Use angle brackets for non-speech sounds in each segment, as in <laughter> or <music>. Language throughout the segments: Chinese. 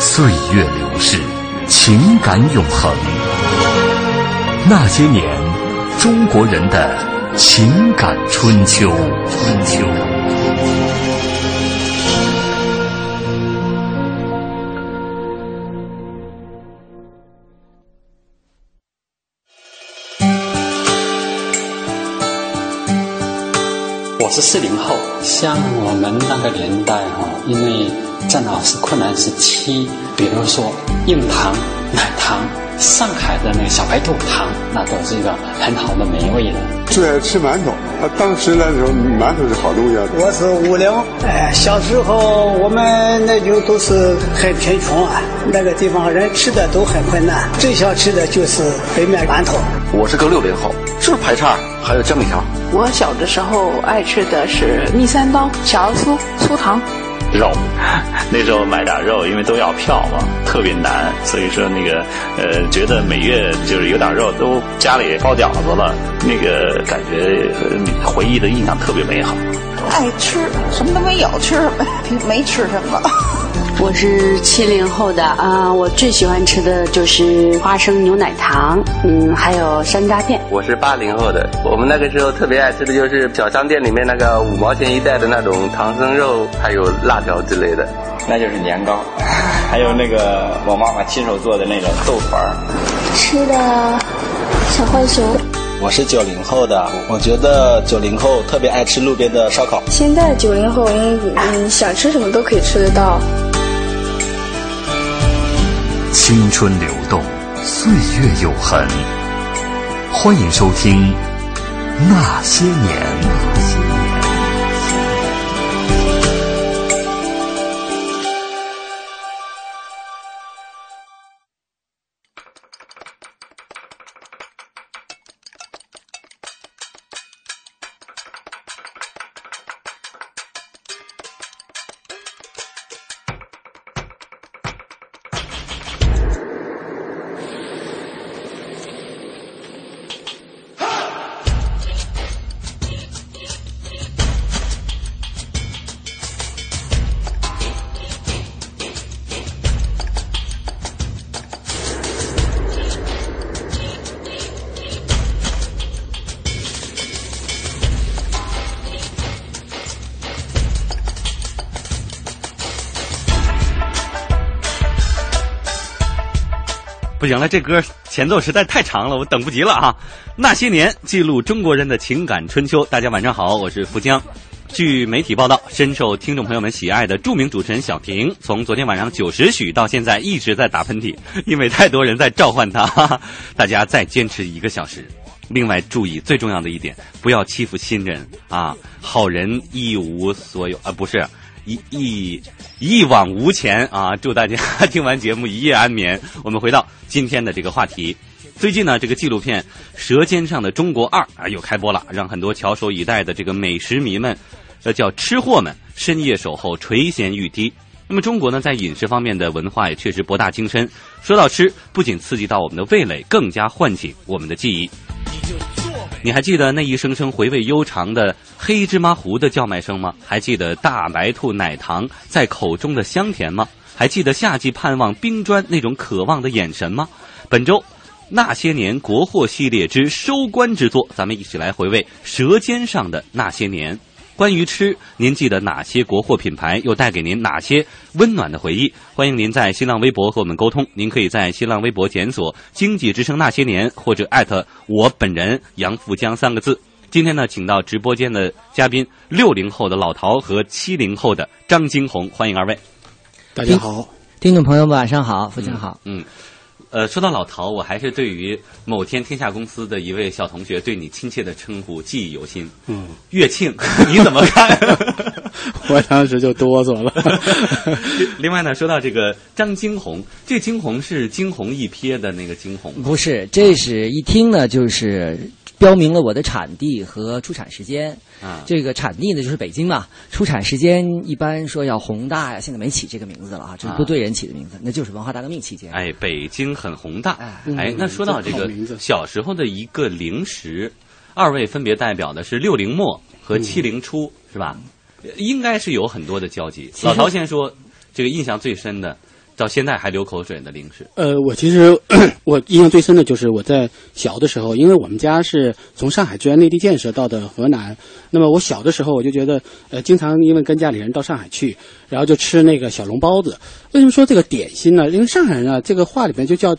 岁月流逝，情感永恒。那些年，中国人的情感春秋。春秋。我是四零后，像我们那个年代哈，因为。正好是困难时期，比如说硬糖、奶糖，上海的那个小白兔糖，那都是一个很好的美味的。最爱吃馒头，啊，当时那时候馒头是好东西啊。我是五零，哎，小时候我们那就都是很贫穷啊，那个地方人吃的都很困难，最想吃的就是北面馒头。我是个六零后，就是排叉，还有江米条。我小的时候爱吃的是蜜三刀、小酥、酥糖。肉，<laughs> 那时候买点肉，因为都要票嘛，特别难，所以说那个呃，觉得每月就是有点肉，都家里包饺子了，那个感觉回忆的印象特别美好。爱吃什么都没有吃，<laughs> 没吃什么。我是七零后的啊，我最喜欢吃的就是花生牛奶糖，嗯，还有山楂片。我是八零后的，我们那个时候特别爱吃的就是小商店里面那个五毛钱一袋的那种唐僧肉，还有辣条之类的，那就是年糕，<laughs> 还有那个我妈妈亲手做的那种豆团儿。吃的小浣熊。我是九零后的，我觉得九零后特别爱吃路边的烧烤。现在九零后，嗯，想吃什么都可以吃得到。青春流动，岁月永恒。欢迎收听《那些年》。原来，这歌前奏实在太长了，我等不及了啊！那些年，记录中国人的情感春秋。大家晚上好，我是福江。据媒体报道，深受听众朋友们喜爱的著名主持人小平，从昨天晚上九时许到现在一直在打喷嚏，因为太多人在召唤他。大家再坚持一个小时。另外，注意最重要的一点，不要欺负新人啊！好人一无所有啊，不是。一一一往无前啊！祝大家 <laughs> 听完节目一夜安眠。我们回到今天的这个话题。最近呢，这个纪录片《舌尖上的中国二》啊又开播了，让很多翘首以待的这个美食迷们，呃叫吃货们，深夜守候垂涎欲滴。那么中国呢，在饮食方面的文化也确实博大精深。说到吃，不仅刺激到我们的味蕾，更加唤醒我们的记忆。你还记得那一声声回味悠长的黑芝麻糊的叫卖声吗？还记得大白兔奶糖在口中的香甜吗？还记得夏季盼望冰砖那种渴望的眼神吗？本周那些年国货系列之收官之作，咱们一起来回味《舌尖上的那些年》。关于吃，您记得哪些国货品牌？又带给您哪些温暖的回忆？欢迎您在新浪微博和我们沟通。您可以在新浪微博检索“经济之声那些年”或者艾特我本人杨富江三个字。今天呢，请到直播间的嘉宾，六零后的老陶和七零后的张金红，欢迎二位。大家好，听众朋友们晚上好，富江好。嗯。呃，说到老陶，我还是对于某天天下公司的一位小同学对你亲切的称呼记忆犹新。嗯，乐庆，你怎么看？<laughs> 我当时就哆嗦了。<laughs> 另外呢，说到这个张惊鸿，这惊鸿是惊鸿一瞥的那个惊鸿？不是，这是一听呢就是。标明了我的产地和出产时间啊，这个产地呢就是北京嘛，出产时间一般说要宏大呀，现在没起这个名字了啊，这是部队人起的名字，那就是文化大革命期间。哎，北京很宏大，哎，那说到这个小时候的一个零食，二位分别代表的是六零末和七零初，是吧？应该是有很多的交集。老陶先说，这个印象最深的。到现在还流口水的零食。呃，我其实 <coughs> 我印象最深的就是我在小的时候，因为我们家是从上海支援内地建设到的河南。那么我小的时候，我就觉得，呃，经常因为跟家里人到上海去，然后就吃那个小笼包子。为什么说这个点心呢？因为上海人啊，这个话里面就叫，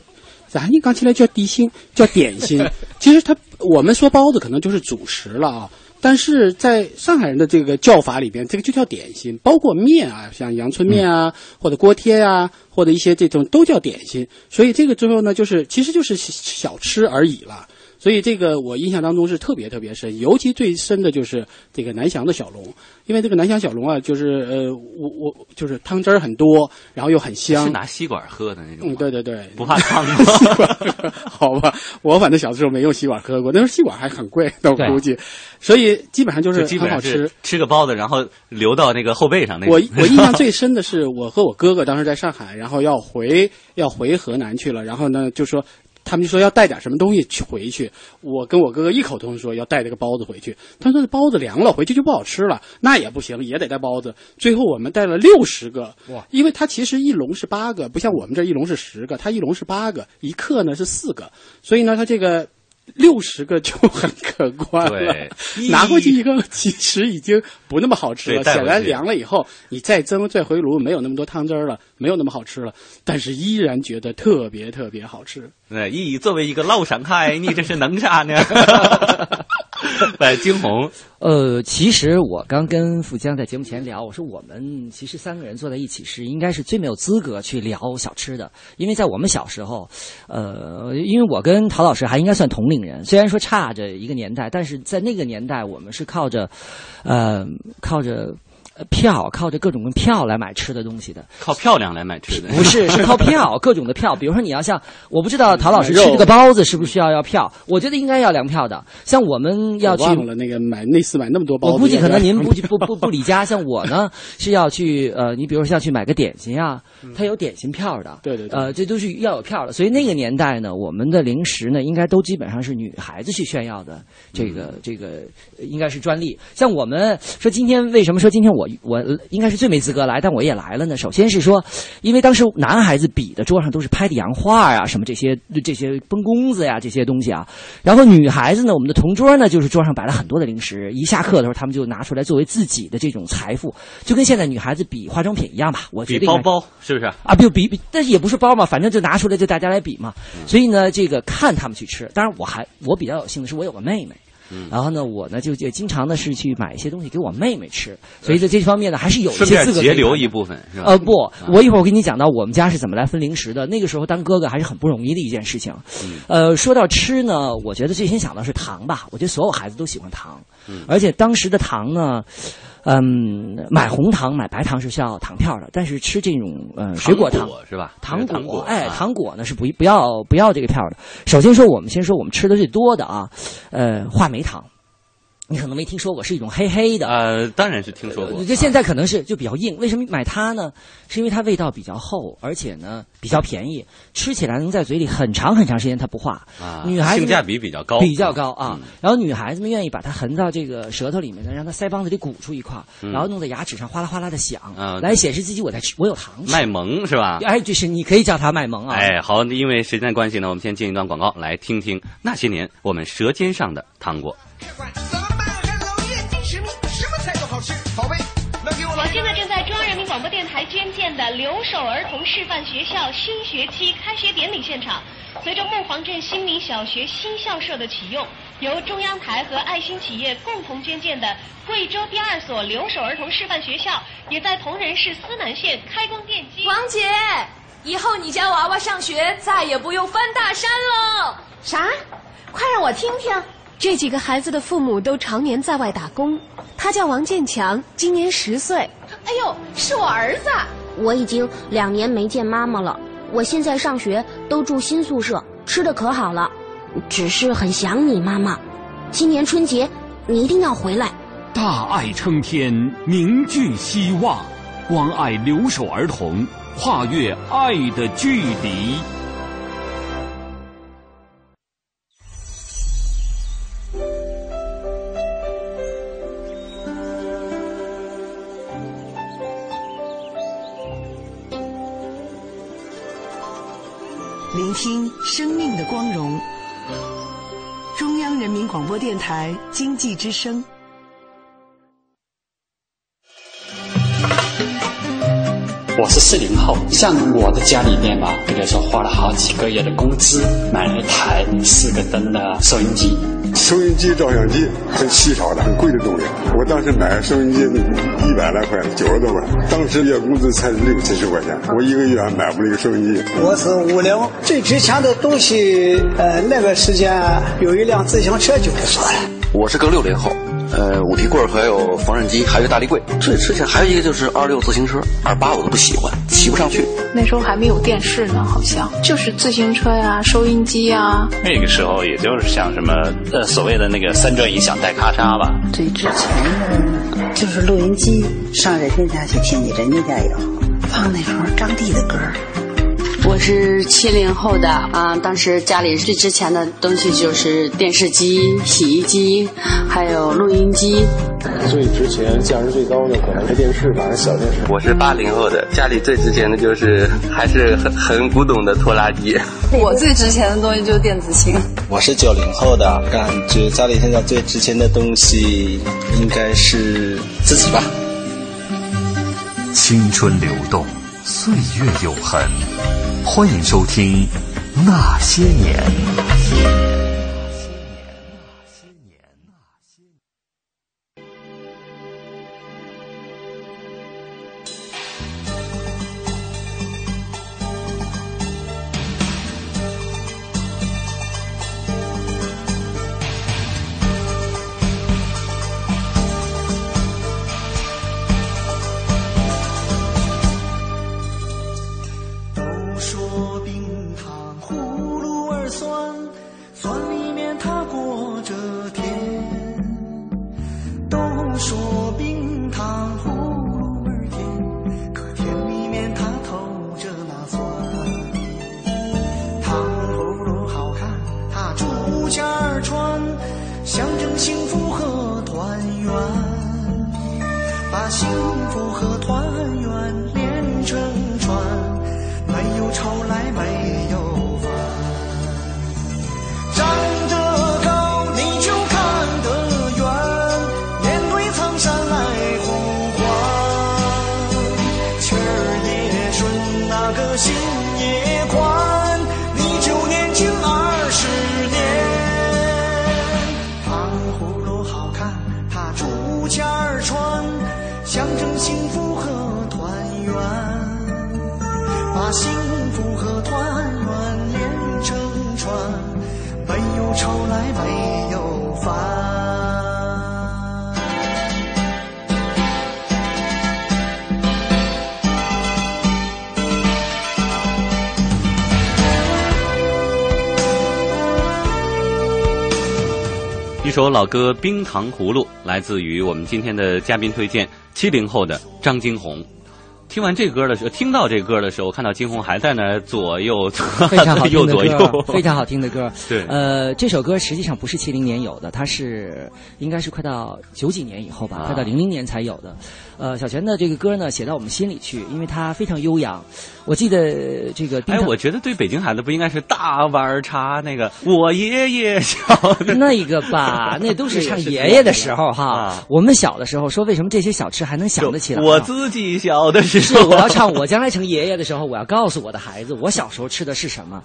咱一刚起来叫低心，叫点心。<laughs> 其实他我们说包子可能就是主食了啊。但是在上海人的这个叫法里边，这个就叫点心，包括面啊，像阳春面啊，或者锅贴啊，或者一些这种都叫点心。所以这个之后呢，就是其实就是小吃而已了。所以这个我印象当中是特别特别深，尤其最深的就是这个南翔的小笼，因为这个南翔小笼啊，就是呃，我我就是汤汁儿很多，然后又很香。是拿吸管喝的那种。嗯，对对对，<laughs> 不怕烫吗？<laughs> 好吧，我反正小的时候没用吸管喝过，那时候吸管还很贵，我估计。所以基本上就是很好吃，吃个包子，然后流到那个后背上。那我我印象最深的是，我和我哥哥当时在上海，然后要回要回河南去了，然后呢就说。他们就说要带点什么东西去回去，我跟我哥哥异口同声说要带这个包子回去。他说这包子凉了，回去就不好吃了。那也不行，也得带包子。最后我们带了六十个，哇！因为它其实一笼是八个，不像我们这一笼是十个，它一笼是八个，一克呢是四个，所以呢，它这个。六十个就很可观了，拿回去一个其实已经不那么好吃了。显然凉了以后，你再蒸再回炉，没有那么多汤汁了，没有那么好吃了。但是依然觉得特别特别好吃。对，咦，作为一个老上海，你这是能啥呢？<laughs> <laughs> <laughs> <laughs> 来，惊鸿。呃，其实我刚跟富江在节目前聊，我说我们其实三个人坐在一起是应该是最没有资格去聊小吃的，因为在我们小时候，呃，因为我跟陶老师还应该算同龄人，虽然说差着一个年代，但是在那个年代，我们是靠着，呃，靠着。票靠着各种票来买吃的东西的，靠漂亮来买吃的，不是是 <laughs> 靠票，各种的票。比如说你要像，我不知道陶老师吃这个包子是不是需要要票？我觉得应该要粮票的。像我们要去忘了那个买那次买那么多包子，我估计可能您不不不不理家。像我呢 <laughs> 是要去呃，你比如说要去买个点心啊，它有点心票的。对对对，呃，这都是要有票的。所以那个年代呢，我们的零食呢，应该都基本上是女孩子去炫耀的。这个这个应该是专利。像我们说今天为什么说今天我我应该。是最没资格来，但我也来了呢。首先是说，因为当时男孩子比的桌上都是拍的洋画啊，什么这些这些崩弓子呀这些东西啊。然后女孩子呢，我们的同桌呢，就是桌上摆了很多的零食。一下课的时候，他们就拿出来作为自己的这种财富，就跟现在女孩子比化妆品一样吧。我觉得包包是不是啊？比比比，但是也不是包嘛，反正就拿出来就大家来比嘛。所以呢，这个看他们去吃。当然，我还我比较有幸的是，我有个妹妹。然后呢，我呢就就经常呢是去买一些东西给我妹妹吃，所以在这方面呢还是有一些资格节流一部分是吧？呃不，我一会儿我跟你讲到我们家是怎么来分零食的。那个时候当哥哥还是很不容易的一件事情。呃，说到吃呢，我觉得最先想到是糖吧。我觉得所有孩子都喜欢糖，而且当时的糖呢。嗯，买红糖买白糖是需要糖票的，但是吃这种呃水果糖是吧？糖果哎，糖果呢是不不要不要这个票的。首先说，我们先说我们吃的最多的啊，呃，话梅糖。你可能没听说过，是一种黑黑的。呃，当然是听说过。就现在可能是就比较硬。为什么买它呢？是因为它味道比较厚，而且呢比较便宜，吃起来能在嘴里很长很长时间它不化。啊，女孩子性价比比较高，比较高啊。然后女孩子们愿意把它含到这个舌头里面呢，让它腮帮子里鼓出一块，然后弄在牙齿上哗啦哗啦的响，来显示自己我在吃，我有糖吃。卖萌是吧？哎，就是你可以叫它卖萌啊。哎，好，因为时间关系呢，我们先进一段广告，来听听那些年我们舌尖上的糖果。捐建的留守儿童示范学校新学期开学典礼现场。随着木黄镇新民小学新校舍的启用，由中央台和爱心企业共同捐建的贵州第二所留守儿童示范学校，也在铜仁市思南县开工奠基。王姐，以后你家娃娃上学再也不用翻大山喽。啥？快让我听听。这几个孩子的父母都常年在外打工。他叫王建强，今年十岁。哎呦，是我儿子。我已经两年没见妈妈了。我现在上学都住新宿舍，吃的可好了，只是很想你妈妈。今年春节你一定要回来。大爱撑天，凝聚希望，关爱留守儿童，跨越爱的距离。聆听生命的光荣。中央人民广播电台经济之声。我是四零后，像我的家里面嘛，比如说花了好几个月的工资买了一台四个灯的收音机。收音机、照相机很稀少的、很贵的东西。我当时买收音机一百来块，九十多块，当时月工资才六七十块钱，我一个月还买不了一个收音机。我是五零，最值钱的东西，呃，那个时间有一辆自行车就不错了。我是个六零后。呃，五提棍还有缝纫机，还有大立柜。最之前还有一个就是二六自行车，二八我都不喜欢，骑不上去。那时候还没有电视呢，好像就是自行车呀、收音机呀。那个时候也就是像什么呃所谓的那个三转音响带咔嚓吧。最值钱的就是录音机，上人家家去听去，人家家有放那时候张帝的歌。我是七零后的啊，当时家里最值钱的东西就是电视机、洗衣机，还有录音机。最值钱、价值最高的可能是电视吧，小电视。我是八零后的，家里最值钱的就是还是很很古董的拖拉机。我最值钱的东西就是电子琴。我是九零后的，感觉家里现在最值钱的东西应该是自己吧。青春流动，岁月永恒。欢迎收听《那些年》。首老歌《冰糖葫芦》，来自于我们今天的嘉宾推荐，七零后的张金红。听完这歌的时候，听到这歌的时候，看到金红还在那儿左右 <laughs> 非常好听右的歌左右，，非常好听的歌。<laughs> 对呃，这首歌实际上不是七零年有的，它是应该是快到九几年以后吧，啊快到零零年才有的。呃，小泉的这个歌呢，写到我们心里去，因为它非常悠扬。我记得这个冰哎，我觉得对北京孩子不应该是大碗茶那个我爷爷小的那个吧，<laughs> 那都是唱爷爷的时候哈。啊我们小的时候说，为什么这些小吃还能想得起来啊？我自己小的时候是候，我要唱我将来成爷爷的时候，我要告诉我的孩子，我小时候吃的是什么。啊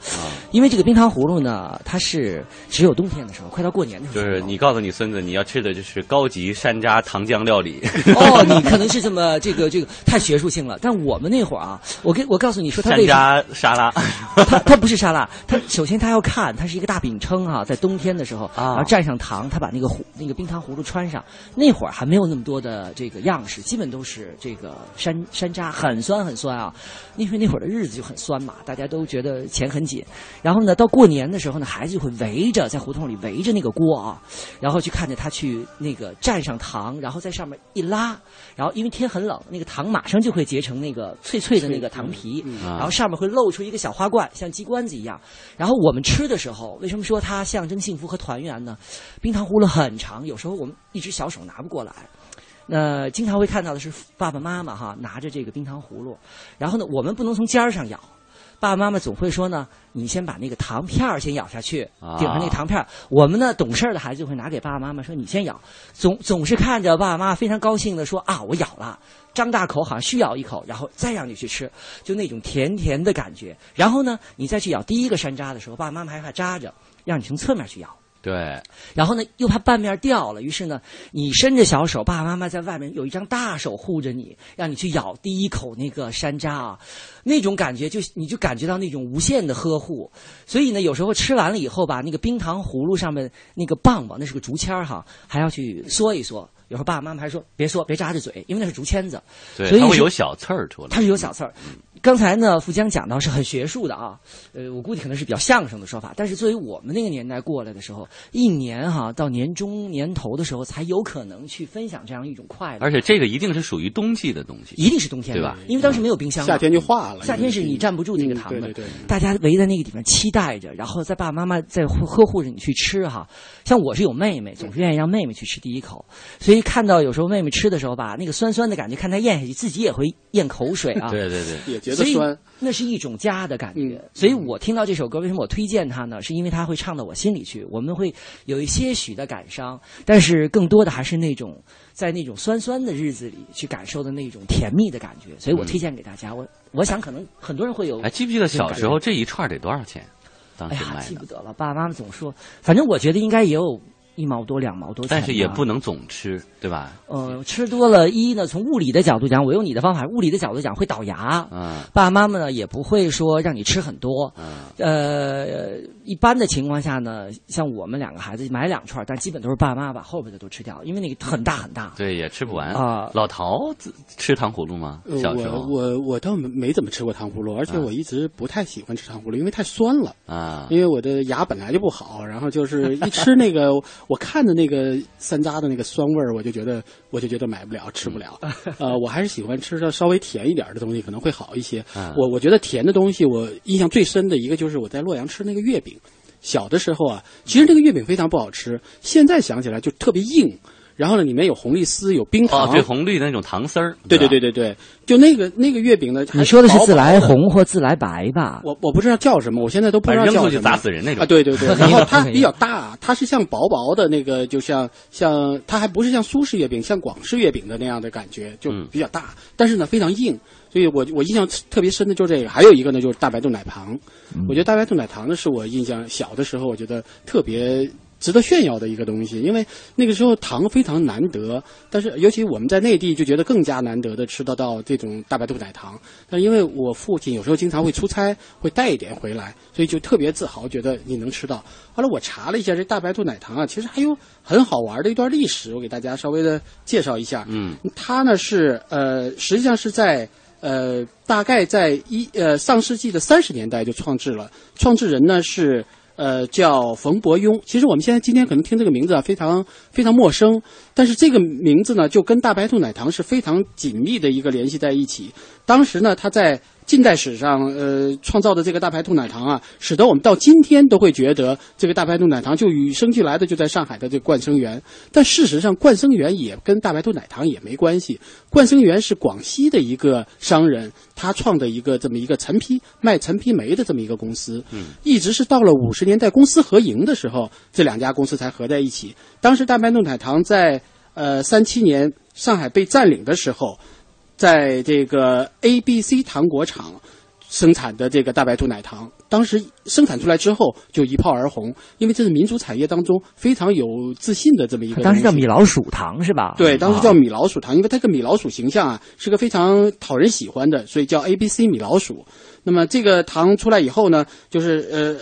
因为这个冰糖葫芦呢，它是只有冬天的时候，快到过年的时候。就是你告诉你孙子，你要吃的就是高级山楂糖浆料理。哦，你可能是这么这个这个太学术性了，但我们那会儿啊，我跟我告诉你说，他山楂沙拉，<laughs> 他他不是沙拉，他首先他要看，它是一个大饼铛哈、在冬天的时候，啊然后蘸上糖，他把那个葫那个冰糖葫芦穿上。那会儿还没有那么多的这个样式，基本都是这个山山楂，很酸很酸啊。因为那会儿的日子就很酸嘛，大家都觉得钱很紧。然后呢，到过年的时候呢，孩子就会围着在胡同里围着那个锅啊，然后去看着他去那个蘸上糖，然后在上面一拉，然后因为天很冷，那个糖马上就会结成那个脆脆的那个糖皮，嗯然后上面会露出一个小花冠，像鸡冠子一样。然后我们吃的时候，为什么说它象征幸福和团圆呢？冰糖葫芦很长，有时候我们一只小手拿不过来。那经常会看到的是爸爸妈妈哈拿着这个冰糖葫芦，然后呢，我们不能从尖儿上咬，爸爸妈妈总会说呢，你先把那个糖片儿先咬下去，啊顶上那个糖片儿。我们呢，懂事儿的孩子就会拿给爸爸妈妈说，你先咬，总总是看着爸爸妈妈非常高兴的说啊，我咬了。张大口，好像需咬一口，然后再让你去吃，就那种甜甜的感觉。然后呢，你再去咬第一个山楂的时候，爸爸妈妈还怕扎着，让你从侧面去咬。对，然后呢，又怕半面掉了，于是呢，你伸着小手，爸爸妈妈在外面有一张大手护着你，让你去咬第一口那个山楂啊，那种感觉就你就感觉到那种无限的呵护。所以呢，有时候吃完了以后吧，那个冰糖葫芦上面那个棒棒，那是个竹签儿哈，还要去嗦一嗦。有时候爸爸妈妈还说别嗦，别扎着嘴，因为那是竹签子，对，所以它会有小刺儿出来。它是有小刺儿。刚才呢，富江讲到是很学术的啊，呃，我估计可能是比较相声的说法。但是作为我们那个年代过来的时候，一年哈、到年中年头的时候，才有可能去分享这样一种快乐。而且这个一定是属于冬季的东西，一定是冬天对吧？因为当时没有冰箱嘛，夏天就化了夏天是你站不住那个糖的，嗯对对对大家围在那个地方期待着，然后在爸爸妈妈在呵呵护着你去吃哈。像我是有妹妹，总是愿意让妹妹去吃第一口，所以看到有时候妹妹吃的时候吧，那个酸酸的感觉，看她咽下去，自己也会咽口水啊。对对对，也觉得所以酸。那是一种家的感觉。所以我听到这首歌，为什么我推荐它呢？是因为它会唱到我心里去，我们会有一些许的感伤，但是更多的还是那种在那种酸酸的日子里去感受的那种甜蜜的感觉。所以我推荐给大家。我我想可能很多人会有。哎，记不记得小时候这一串得多少钱？当哎呀，时卖的，记不得了。爸爸妈妈总说，反正我觉得应该也有一毛多、两毛多钱。但是也不能总吃，对吧？呃，吃多了，一呢，从物理的角度讲，我用你的方法，物理的角度讲会倒牙。嗯，爸爸妈妈呢也不会说让你吃很多。嗯，呃，一般的情况下呢，像我们两个孩子买两串，但基本都是爸爸妈妈把后边的都吃掉，因为那个很大很大。对，也吃不完啊老陶自吃糖葫芦吗？呃小时候我我我倒没没怎么吃过糖葫芦，而且我一直不太喜欢吃糖葫芦，因为太酸了。啊，因为我的牙本来就不好，然后就是一吃那个，我看着那个山楂的那个酸味儿，我就觉得我就觉得买不了，吃不了。<laughs> 呃，我还是喜欢吃的稍微甜一点的东西，可能会好一些。啊我我觉得甜的东西，我印象最深的一个就是我在洛阳吃那个月饼。小的时候啊，其实这个月饼非常不好吃，现在想起来就特别硬。然后呢，里面有红丽丝，有冰糖，哦，对，红绿的那种糖丝儿，对对对对对，就那个那个月饼呢，还你说的是自来红或自来白吧？我我不知道叫什么，我现在都不知道叫什么。扔出去砸死人那种啊！对对对，<laughs> 然后它比较大，它是像薄薄的那个，就像像它还不是像苏式月饼，像广式月饼的那样的感觉，就嗯比较大，但是呢非常硬，所以我我印象特别深的就是这个。还有一个呢就是大白兔奶糖，嗯我觉得大白兔奶糖呢是我印象小的时候我觉得特别。值得炫耀的一个东西，因为那个时候糖非常难得，但是尤其我们在内地就觉得更加难得的吃得到这种大白兔奶糖。但因为我父亲有时候经常会出差，会带一点回来，所以就特别自豪，觉得你能吃到。后来我查了一下，这大白兔奶糖啊，其实还有很好玩的一段历史，我给大家稍微的介绍一下。嗯，它呢是呃，实际上是在呃，大概在一呃上世纪的三十年代就创制了，创制人呢是呃，叫冯伯庸。其实我们现在今天可能听这个名字啊，非常非常陌生，但是这个名字呢，就跟大白兔奶糖是非常紧密的一个联系在一起。当时呢，他在近代史上，呃，创造的这个大白兔奶糖啊，使得我们到今天都会觉得这个大白兔奶糖就与生俱来的就在上海的这个冠生园。但事实上，冠生园也跟大白兔奶糖也没关系。冠生园是广西的一个商人，他创的一个这么一个陈皮卖陈皮梅的这么一个公司。嗯，一直是到了五十年代公私合营的时候，这两家公司才合在一起。当时大白兔奶糖在呃三七年上海被占领的时候。在这个 A B C 糖果厂生产的这个大白兔奶糖，当时生产出来之后就一炮而红，因为这是民族产业当中非常有自信的这么一个。当时叫米老鼠糖是吧？对，当时叫米老鼠糖，因为它个米老鼠形象啊是个非常讨人喜欢的，所以叫 A B C 米老鼠。那么这个糖出来以后呢，就是呃，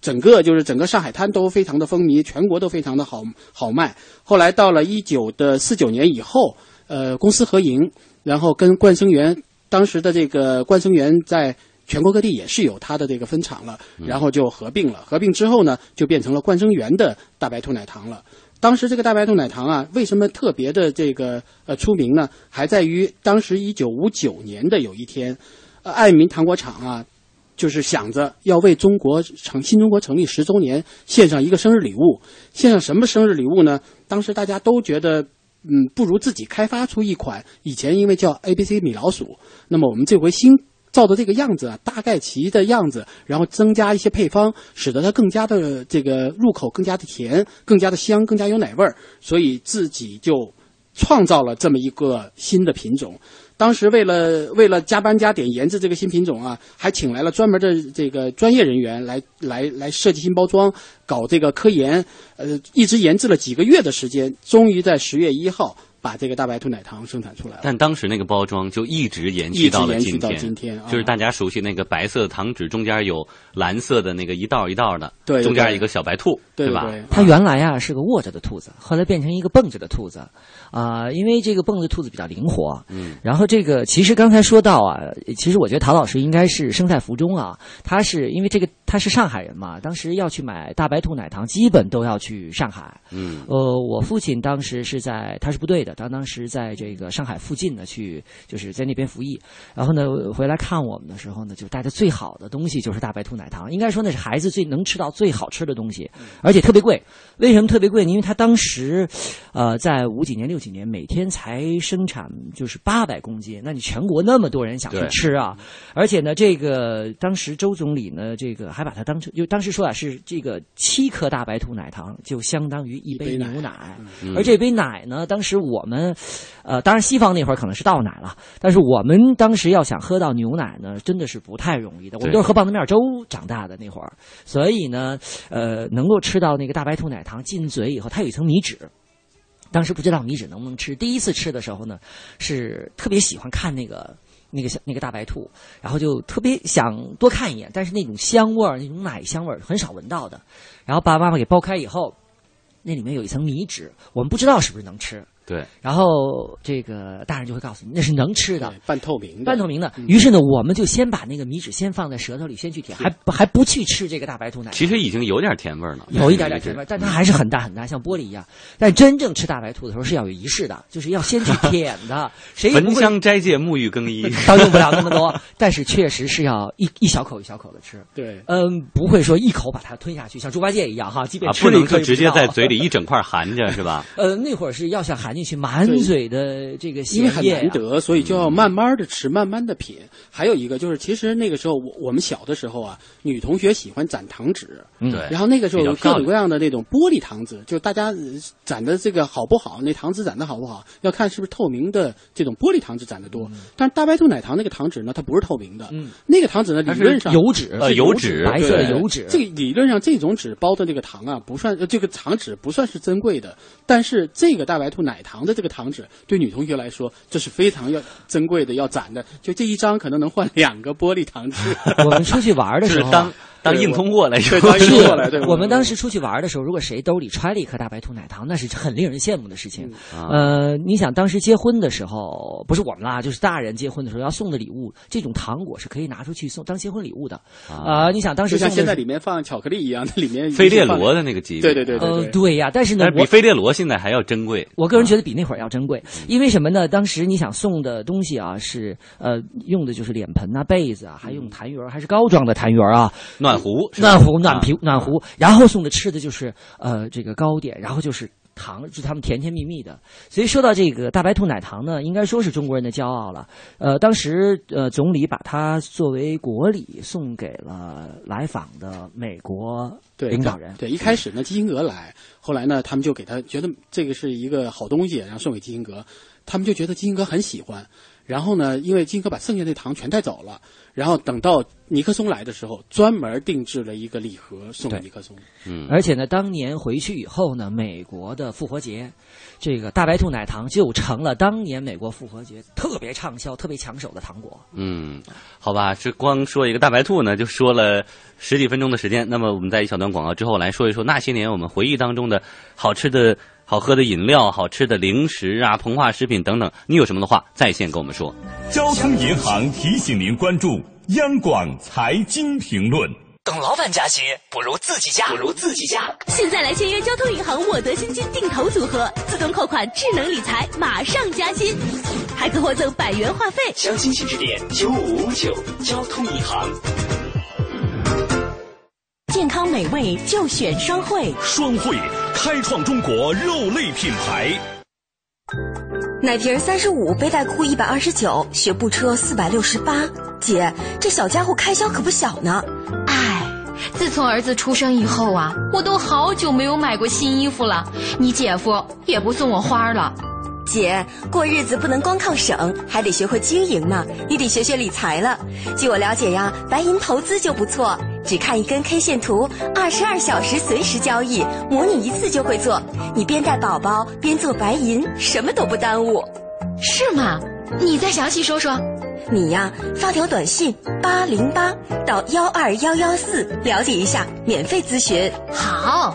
整个就是整个上海滩都非常的风靡，全国都非常的好好卖。后来到了一九的四九年以后，呃，公私合营。然后跟冠生园当时的这个冠生园在全国各地也是有它的这个分厂了，然后就合并了。合并之后呢，就变成了冠生园的大白兔奶糖了。当时这个大白兔奶糖啊，为什么特别的这个呃出名呢？还在于当时一九五九年的有一天，呃，爱民糖果厂啊，就是想着要为中国成新中国成立十周年献上一个生日礼物。献上什么生日礼物呢？当时大家都觉得。嗯，不如自己开发出一款以前因为叫 A B C 米老鼠，那么我们这回新造的这个样子啊，大概其的样子，然后增加一些配方，使得它更加的这个入口更加的甜，更加的香，更加有奶味儿，所以自己就创造了这么一个新的品种。当时为了为了加班加点研制这个新品种啊，还请来了专门的这个专业人员来来来设计新包装，搞这个科研，呃，一直研制了几个月的时间，终于在十月一号。把这个大白兔奶糖生产出来了，但当时那个包装就一直延续到了今天，今天就是大家熟悉那个白色的糖纸，中间有蓝色的那个一道一道的，对，中间一个小白兔，对吧？它原来啊是个卧着的兔子，后来变成一个蹦着的兔子，啊，因为这个蹦子兔子比较灵活，嗯，然后这个其实刚才说到啊，其实我觉得陶老师应该是生在福中啊，他是因为这个他是上海人嘛，当时要去买大白兔奶糖，基本都要去上海，嗯，呃，我父亲当时是在他是部队的，他当时在。这个上海附近呢，去就是在那边服役，然后呢回来看我们的时候呢，就带的最好的东西就是大白兔奶糖，应该说那是孩子最能吃到最好吃的东西，而且特别贵。为什么特别贵呢？因为他当时，呃，在五几年、六几年，每天才生产就是八百公斤，那你全国那么多人想去吃啊，而且呢，这个当时周总理呢，这个还把它当成就当时说啊，是这个七颗大白兔奶糖就相当于一杯牛奶，而这杯奶呢，当时我们。呃，当然，西方那会儿可能是倒奶了，但是我们当时要想喝到牛奶呢，真的是不太容易的。我们都是喝棒子面粥长大的那会儿，所以呢，呃，能够吃到那个大白兔奶糖进嘴以后，它有一层米纸。当时不知道米纸能不能吃，第一次吃的时候呢，是特别喜欢看那个那个小那个大白兔，然后就特别想多看一眼，但是那种香味儿，那种奶香味儿很少闻到的。然后爸爸妈妈给剥开以后，那里面有一层米纸，我们不知道是不是能吃。对，然后这个大人就会告诉你，那是能吃的，半透明的，半透明的。于是呢，我们就先把那个米纸先放在舌头里，先去舔，还还不去吃这个大白兔奶。其实已经有点甜味了，有一点点甜味，但它还是很大很大，像玻璃一样。但真正吃大白兔的时候是要有仪式的，就是要先去舔的。<laughs> 谁焚香斋戒，沐浴更衣，倒用不了那么多，<laughs> 但是确实是要一一小口一小口的吃。对，嗯，不会说一口把它吞下去，像猪八戒一样哈，即便吃不能就直接在嘴里一整块含着是吧？<laughs> 呃，那会儿是要想含进去，满嘴。的这个因为很难得，所以就要慢慢的吃，慢慢的品。还有一个就是，其实那个时候我我们小的时候啊，女同学喜欢攒糖纸，对。然后那个时候有各种各样的那种玻璃糖纸，就大家攒的这个好不好？那糖纸攒的好不好？要看是不是透明的这种玻璃糖纸攒的多。但是大白兔奶糖那个糖纸呢，它不是透明的。嗯。那个糖纸呢，理论上油纸，呃，油纸，白色的油纸。这个理论上这种纸包的这个糖啊，不算这个糖纸不算是珍贵的。但是这个大白兔奶糖的这个糖纸，对女同学来。说，这是非常要珍贵的，要攒的。就这一张，可能能换两个玻璃糖纸。<laughs> 我们出去玩的时候，当当硬通货来用，当硬通货来。对，我们当时出去玩的时候，如果谁兜里揣了一颗大白兔奶糖，那是很令人羡慕的事情。呃，你想当时结婚的时候，不是我们啦，就是大人结婚的时候要送的礼物，这种糖果是可以拿出去送当结婚礼物的。啊，你想当时就像现在里面放巧克力一样，那里面飞列罗的那个级别，对对对对，呃，对呀，但是呢，比飞列罗现在还要珍贵。我个人觉得比那会儿要珍贵，因为什么呢？当时你想送的东西啊，是呃用的就是脸盆啊、被子啊，还用痰盂还是膏状的痰盂啊，暖壶、暖壶、暖瓶、暖壶，然后送的吃的就是呃这个糕点，然后就是糖，是他们甜甜蜜蜜的。所以说到这个大白兔奶糖呢，应该说是中国人的骄傲了。呃，当时呃总理把它作为国礼送给了来访的美国领导人。对，一开始呢基辛格来，后来呢他们就给他觉得这个是一个好东西，然后送给基辛格，他们就觉得基辛格很喜欢。然后呢，因为荆轲把剩下的糖全带走了，然后等到尼克松来的时候，专门定制了一个礼盒送给尼克松。嗯，而且呢，当年回去以后呢，美国的复活节，这个大白兔奶糖就成了当年美国复活节特别畅销、特别抢手的糖果。嗯，好吧，这光说一个大白兔呢，就说了十几分钟的时间。那么我们在一小段广告之后来说一说那些年我们回忆当中的好吃的。好喝的饮料、好吃的零食啊、膨化食品等等，你有什么的话在线跟我们说。交通银行提醒您关注央广财经评论。等老板加薪，不如自己加，不如自己加。现在来签约交通银行我得新金定投组合，自动扣款、智能理财，马上加薪，还可获赠百元话费。详情请致电九五五九交通银行。健康美味就选双汇，双汇开创中国肉类品牌。奶瓶三十五，背带裤一百二十九，学步车四百六十八。姐，这小家伙开销可不小呢。唉，自从儿子出生以后啊，我都好久没有买过新衣服了。你姐夫也不送我花了。姐，过日子不能光靠省，还得学会经营呢。你得学学理财了。据我了解呀，白银投资就不错，只看一根 K 线图，二十二小时随时交易，模拟一次就会做。你边带宝宝边做白银，什么都不耽误。是吗？你再详细说说。你呀，发条短信八零八到幺二幺幺四了解一下，免费咨询。好。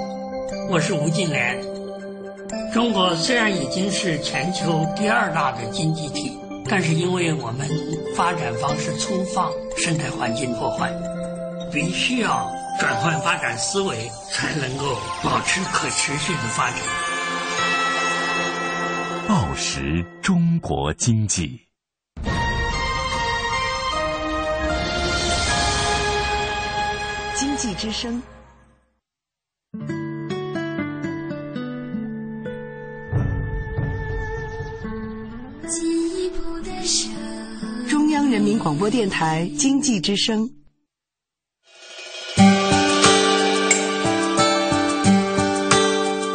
我是吴敬琏。中国虽然已经是全球第二大的经济体，但是因为我们发展方式粗放、生态环境破坏，必须要转换发展思维，才能够保持可持续的发展。报时中国经济。经济之声。人民广播电台经济之声。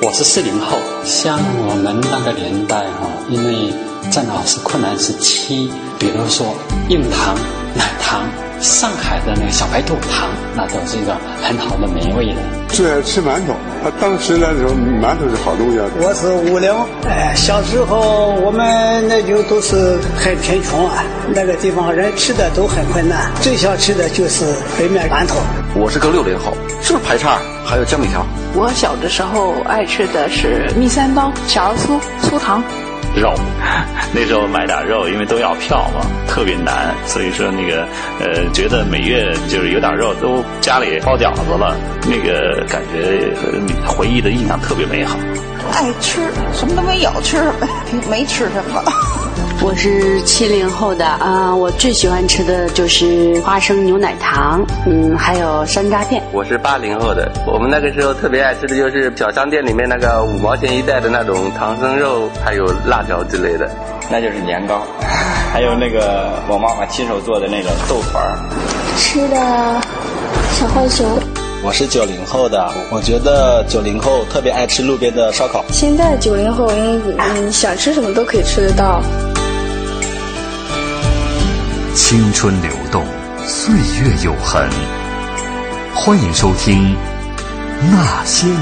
我是四零后，像我们那个年代哈，因为正好是困难时期，比如说硬糖、奶糖。上海的那个小白兔糖，那都是一个很好的美味的。最爱吃馒头，他，当时那时候馒头是好东西。我是五零，哎，小时候我们那就都是很贫穷啊，那个地方人吃的都很困难，最想吃的就是白面馒头。我是个六零后，是不是排叉还有江米条？我小的时候爱吃的是蜜三刀、小酥、酥糖。肉，那时候买点肉，因为都要票嘛，特别难，所以说那个呃，觉得每月就是有点肉，都家里包饺子了，那个感觉回忆的印象特别美好。爱吃什么都没有吃，<laughs> 没吃什么。我是七零后的啊，我最喜欢吃的就是花生牛奶糖，嗯，还有山楂片。我是八零后的，我们那个时候特别爱吃的就是小商店里面那个五毛钱一袋的那种唐僧肉，还有辣条之类的，那就是年糕，<laughs> 还有那个我妈妈亲手做的那种豆团儿。吃的小浣熊。我是九零后的，我觉得九零后特别爱吃路边的烧烤。现在九零后，嗯，想吃什么都可以吃得到。青春流动，岁月永恒。欢迎收听《那些年》。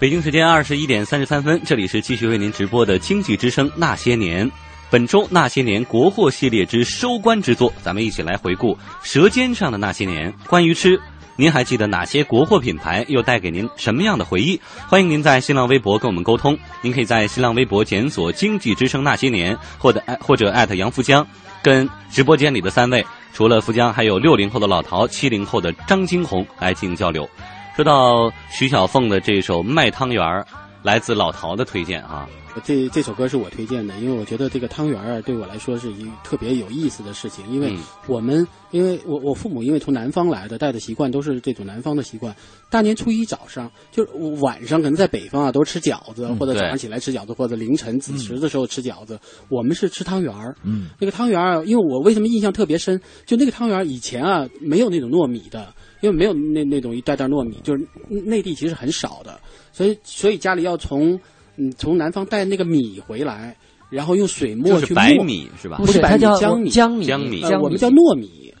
北京时间二十一点三十三分，这里是继续为您直播的《经济之声那些年》。本周《那些年》国货系列之收官之作，咱们一起来回顾《舌尖上的那些年》。关于吃，您还记得哪些国货品牌又带给您什么样的回忆？欢迎您在新浪微博跟我们沟通。您可以在新浪微博检索“经济之声那些年”或者艾或者艾特杨福江，跟直播间里的三位，除了福江，还有六零后的老陶、七零后的张金红来进行交流。说到徐小凤的这首《卖汤圆儿》，来自老陶的推荐啊。这这首歌是我推荐的，因为我觉得这个汤圆儿啊，对我来说是一特别有意思的事情。因为我们，因为我我父母因为从南方来的，带的习惯都是这种南方的习惯。大年初一早上，就是晚上可能在北方啊，都是吃饺子，或者早上起来吃饺子，或者凌晨子时的时候吃饺子。我们是吃汤圆儿。嗯，那个汤圆儿，因为我为什么印象特别深？就那个汤圆儿以前啊，没有那种糯米的。因为没有那那种一袋袋糯米，就是内地其实很少的，所以所以家里要从嗯从南方带那个米回来，然后用水磨去磨。白米是吧？不是白米，江米。江米，江米。我们叫糯米，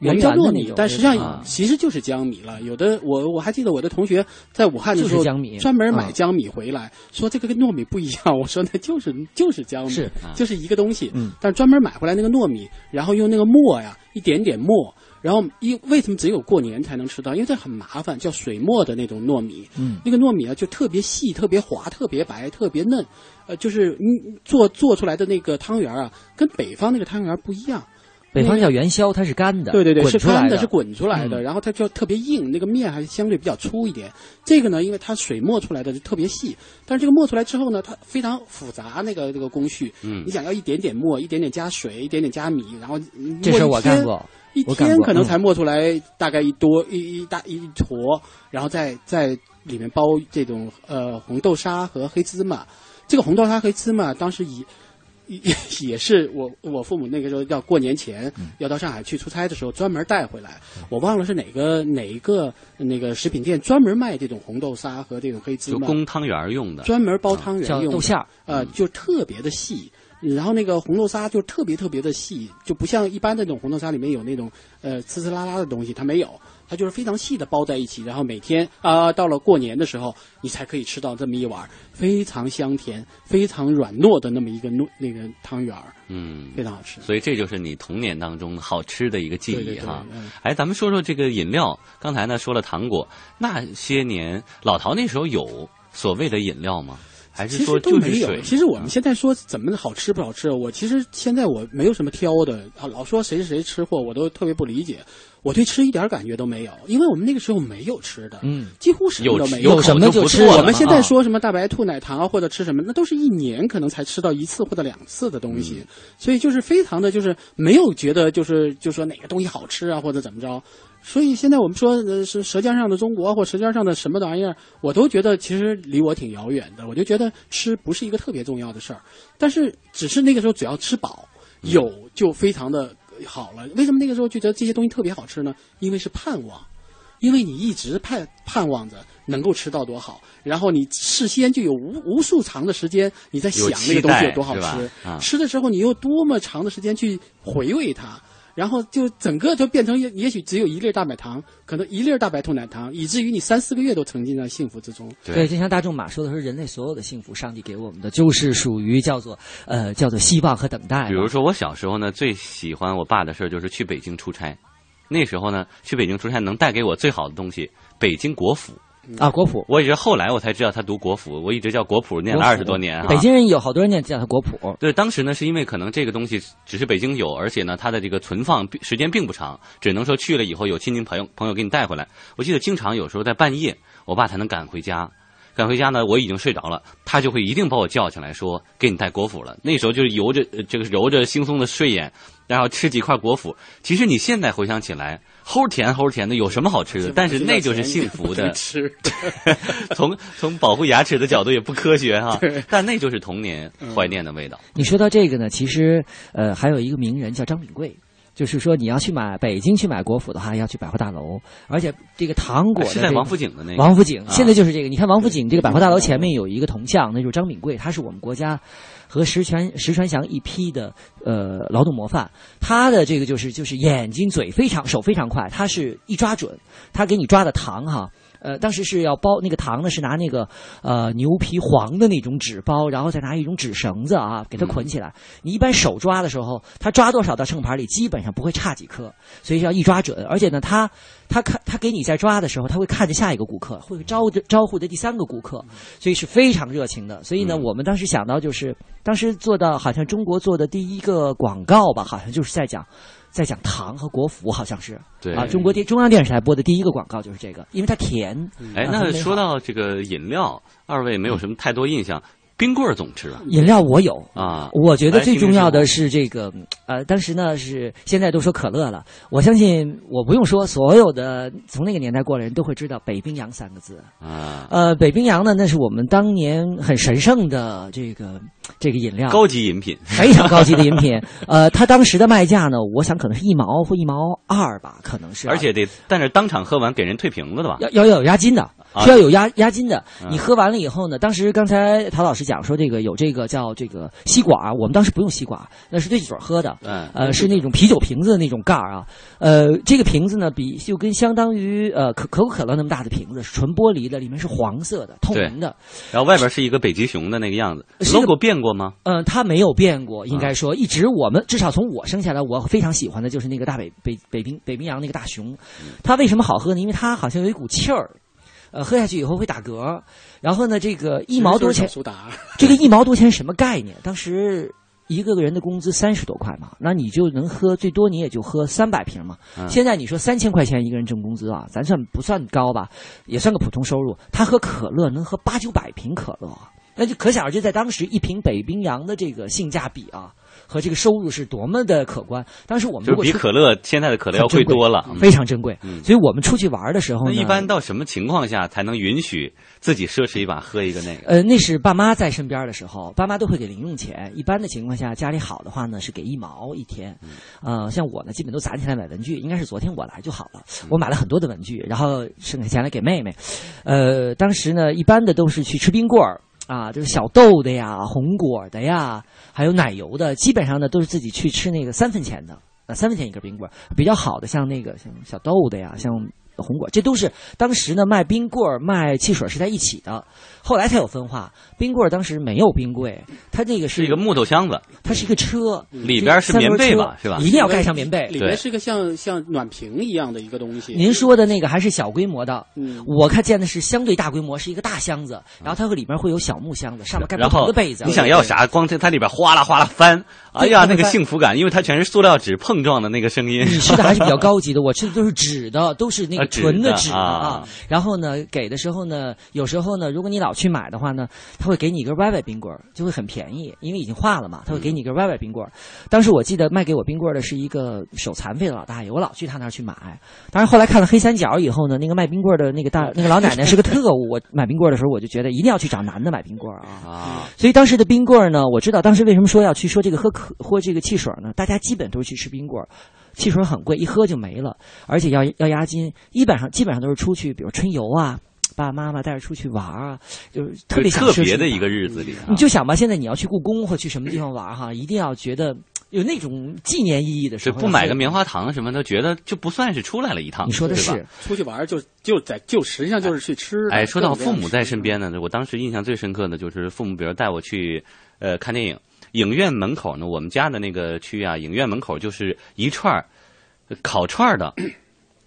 我们叫糯米，但实际啊上其实就是江米了。有的我我还记得我的同学在武汉的时候，专门买江米回来，说这个跟糯米不一样。<laughs> 我说那就是就是江米，是就是一个东西。嗯，但专门买回来那个糯米，然后用那个磨呀，一点点磨。然后，因为什么只有过年才能吃到？因为这很麻烦，叫水磨的那种糯米。嗯，那个糯米啊，就特别细、特别滑、特别白、特别嫩。呃，就是你，做做出来的那个汤圆啊，跟北方那个汤圆不一样。北方叫元宵，它是干的。对对对，是干的，是滚出来的。然后它就特别硬，那个面还相对比较粗一点。这个呢，因为它水磨出来的就特别细，但是这个磨出来之后呢，它非常复杂，那个这个工序。嗯，你想要一点点磨，一点点加水，一点点加米，然后这事我干过。一天可能才磨出来大概一多一一大一坨，然后再在里面包这种呃红豆沙和黑芝麻。这个红豆沙黑芝麻当时也也 <laughs> 也是我我父母那个时候要过年前要到上海去出差的时候专门带回来。我忘了是哪个哪一个那个食品店专门卖这种红豆沙和这种黑芝麻，就供汤圆用的，专门包汤圆用豆馅儿，呃，就特别的细。然后那个红豆沙就特别特别的细，就不像一般那种红豆沙里面有那种呃呲呲啦啦的东西，它没有，它就是非常细的包在一起。然后每天啊，到了过年的时候，你才可以吃到这么一碗非常香甜、非常软糯的那么一个糯那个汤圆儿，嗯，非常好吃。所以这就是你童年当中好吃的一个记忆哈。嗯、哎，咱们说说这个饮料，刚才呢说了糖果，那些年老陶那时候有所谓的饮料吗？还是说都没有。其实我们现在说怎么好吃不好吃，我其实现在我没有什么挑的啊。老说谁是谁吃货，我都特别不理解。我对吃一点感觉都没有，因为我们那个时候没有吃的，嗯，几乎什么都没有。有什么就吃。我们现在说什么大白兔奶糖啊，或者吃什么，那都是一年可能才吃到一次或者两次的东西，所以就是非常的就是没有觉得就是就说哪个东西好吃啊或者怎么着。所以现在我们说呃是《舌尖上的中国》或《舌尖上的什么玩意儿，我都觉得其实离我挺遥远的。我就觉得吃不是一个特别重要的事儿，但是只是那个时候只要吃饱，有就非常的好了。为什么那个时候就觉得这些东西特别好吃呢？因为是盼望，因为你一直盼盼望着能够吃到多好，然后你事先就有无无数长的时间你在想那个东西有多好吃，吃的时候你有多么长的时间去回味它。然后就整个就变成也也许只有一粒大白糖，可能一粒大白兔奶糖，以至于你三四个月都沉浸在幸福之中。对，就像大仲马说的是，人类所有的幸福，上帝给我们的就是属于叫做呃叫做希望和等待。比如说我小时候呢，最喜欢我爸的事儿就是去北京出差。那时候呢，去北京出差能带给我最好的东西，北京国府。啊，国谱，我也是后来我才知道他读国府，我一直叫国谱，念了二十多年啊。北京人有好多人念叫他国谱。对，当时呢是因为可能这个东西只是北京有，而且呢它的这个存放时间并不长，只能说去了以后有亲戚朋友朋友给你带回来。我记得经常有时候在半夜，我爸才能赶回家。赶回家呢，我已经睡着了，他就会一定把我叫起来说：“给你带国府了。”那时候就是揉着呃这个揉着惺忪的睡眼，然后吃几块国府。其实你现在回想起来，齁甜齁甜的，有什么好吃的？但是那就是幸福的。吃，<laughs> 从从保护牙齿的角度也不科学 <laughs> 哈，但那就是童年怀念的味道。你说到这个呢，其实呃还有一个名人叫张炳贵。就是说，你要去买北京去买国府的话，要去百货大楼，而且这个糖果的这个是在王府井的那个王府井，啊现在就是这个。你看王府井这个百货大楼前面有一个铜像，那就是张炳贵，他是我们国家和石泉石传祥一批的呃劳动模范。他的这个就是就是眼睛嘴非常手非常快，他是一抓准，他给你抓的糖哈。呃，当时是要包那个糖呢，是拿那个呃牛皮黄的那种纸包，然后再拿一种纸绳子啊给它捆起来。你一般手抓的时候，它抓多少到秤盘里，基本上不会差几颗，所以要一抓准。而且呢，他他看他给你在抓的时候，他会看着下一个顾客，会招着招呼着第三个顾客，所以是非常热情的。所以呢，我们当时想到就是当时做到好像中国做的第一个广告吧，好像就是在讲。在讲糖和国服，好像是。对。啊，中国电中央电视台播的第一个广告就是这个，因为它甜。哎，那说到这个饮料，二位没有什么太多印象，冰棍儿总吃吧？饮料我有。啊，我觉得最重要的是这个，呃，当时呢是现在都说可乐了，我相信我不用说，所有的从那个年代过来人都会知道北冰洋三个字。啊，呃，北冰洋呢，那是我们当年很神圣的这个这个饮料，高级饮品，<laughs> <laughs> 非常高级的饮品。呃，它当时的卖价呢，我想可能是一毛或一毛二吧，可能是啊、而且得，但是当场喝完给人退瓶子的吧？要要要有押金的，啊。需要有押押金的。嗯。你喝完了以后呢，当时刚才陶老师讲说这个有这个叫这个吸管，我们当时不用吸管，那是对嘴喝的，嗯。呃，是那种啤酒瓶子的那种盖儿啊，呃，这个瓶子呢比就跟相当于呃可可口可乐那么大的瓶子，是纯玻璃的，里面是黄色的，透明的。然后外边是一个北极熊的那个样子，logo 变过吗？嗯，他没有变过，应啊该说，一直我们至少从我生下来，我非常喜欢的就是那个大北北北冰北冰洋那个大熊。嗯它为什么好喝呢？因为它好像有一股气儿，呃，喝下去以后会打嗝。然后呢，这个一毛多钱，<laughs> <laughs> 这个一毛多钱什么概念？当时一个个人的工资三十多块嘛，那你就能喝最多你也就喝三百瓶嘛。嗯现在你说三千块钱一个人挣工资啊，咱算不算高吧？也算个普通收入。他喝可乐能喝八九百瓶可乐啊，那就可想而知，在当时一瓶北冰洋的这个性价比啊。和这个收入是多么的可观。当时我们就比可乐现在的可乐要贵贵多了，非常珍贵。嗯所以我们出去玩的时候呢，那一般到什么情况下才能允许自己奢侈一把喝一个那个？呃，那是爸妈在身边的时候，爸妈都会给零用钱。一般的情况下，家里好的话呢是给一毛一天。呃，像我呢，基本都攒起来买文具。应该是昨天我来就好了，我买了很多的文具，然后剩下钱来给妹妹。呃，当时呢，一般的都是去吃冰棍儿。啊，就是小豆的呀、红果的呀，还有奶油的，基本上呢都是自己去吃那个三分钱的，啊，三分钱一根冰棍，比较好的像那个像小豆的呀，像红果，这都是当时呢卖冰棍儿、卖汽水是在一起的，后来才有分化。冰棍儿当时没有冰柜，它这个是是一个木头箱子，它是一个车，里边是棉被吧？是吧？一定要盖上棉被。里边是个像像暖瓶一样的一个东西。您说的那个还是小规模的，嗯我看见的是相对大规模，是一个大箱子，然后它会里面会有小木箱子，上面盖不同的被子。你想要啥？光它它里边哗啦哗啦翻，哎呀，那个幸福感，因为它全是塑料纸碰撞的那个声音。你吃的还是比较高级的，我吃的都是纸的，都是那啊纸纯的的纸啊然后呢，给的时候呢，有时候呢，如果你老去买的话呢，他会给你一根歪歪冰棍儿，就会很便宜，因为已经化了嘛，他会给你一根歪歪冰棍儿。当时我记得卖给我冰棍儿的是一个手残废的老大爷，我老去他那儿去买。当然后来看了黑三角以后呢，那个卖冰棍儿的那个大 <laughs> 那个老奶奶是个特务，我买冰棍儿的时候我就觉得一定要去找男的买冰棍儿啊。啊，所以当时的冰棍儿呢，我知道当时为什么说要去说这个喝可喝这个汽水呢？大家基本都是去吃冰棍儿，汽水很贵，一喝就没了，而且要要押金，一般上基本上都是出去，比如春游啊，爸爸妈妈带着出去玩啊，就是特别想特别的一个日子里啊，你就想吧，现在你要去故宫或去什么地方玩儿哈，一定要觉得有那种纪念意义的时候，这不买个棉花糖什么的，觉得就不算是出来了一趟。你说的是，出去玩就就在就实际上就是去吃的。哎，说到父母在身边呢，我当时印象最深刻的就是父母，比如带我去呃看电影，影院门口呢，我们家的那个区啊，影院门口就是一串烤串儿的。<clears throat>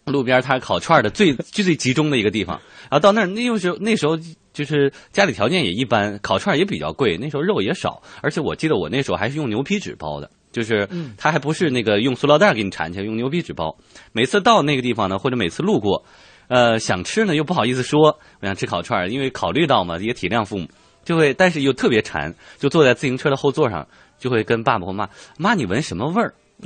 路边摊烤串儿的最最最集中的一个地方，然后到那儿那又是那时候就是家里条件也一般，烤串儿也比较贵，那时候肉也少，而且我记得我那时候还是用牛皮纸包的，就是它还不是那个用塑料袋给你缠起来，用牛皮纸包。每次到那个地方呢，或者每次路过，呃，想吃呢又不好意思说，我想吃烤串儿，因为考虑到嘛，也体谅父母，就会，但是又特别馋，就坐在自行车的后座上，就会跟爸爸或妈妈，你闻什么味儿？<laughs>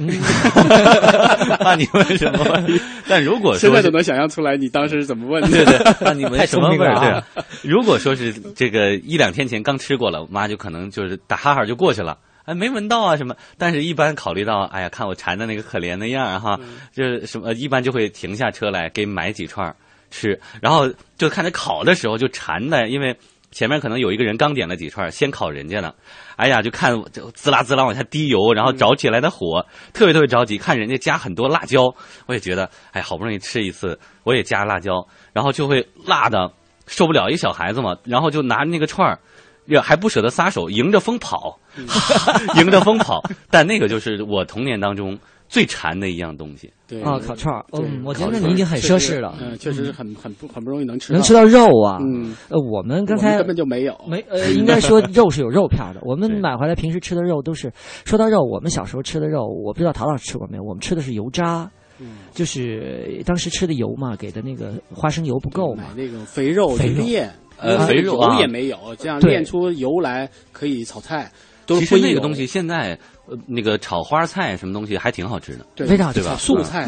妈，你闻什么味儿？但如果说是现在都能想象出来你当时是怎么问的。对对，那你闻什么味儿？如果说是这个一两天前刚吃过了，我妈就可能就是打哈哈就过去了。哎，没闻到啊什么？但是，一般考虑到，哎呀，看我馋的那个可怜的样儿哈，就是什么，一般就会停下车来给买几串儿吃，然后就看着烤的时候就馋的，因为前面可能有一个人刚点了几串，先烤人家呢，哎呀，就看就滋啦滋啦往下滴油，然后着起来的火，特别特别着急，看人家加很多辣椒，我也觉得，哎，好不容易吃一次，我也加辣椒，然后就会辣的受不了，一小孩子嘛，然后就拿着那个串儿。也还不舍得撒手，迎着风跑，<laughs> <laughs> 迎着风跑。但那个就是我童年当中最馋的一样东西。对啊，烤串儿，嗯，我觉得你已经很奢侈了，嗯，确实是很很不很不容易能吃能吃到肉啊。嗯，呃，我们刚才根本就没有没呃，应该说 <laughs> 肉是有肉片的。我们买回来平时吃的肉都是，说到肉，我们小时候吃的肉，我不知道陶老师吃过没有，我们吃的是油渣。嗯就是当时吃的油嘛，给的那个花生油不够嘛买，那种肥肉肥肉炼，呃肥肉啊油也没有，这样对炼出油来可以炒菜，都其实那个东西现在呃那个炒花菜什么东西还挺好吃的，对非常好吃对吧？素菜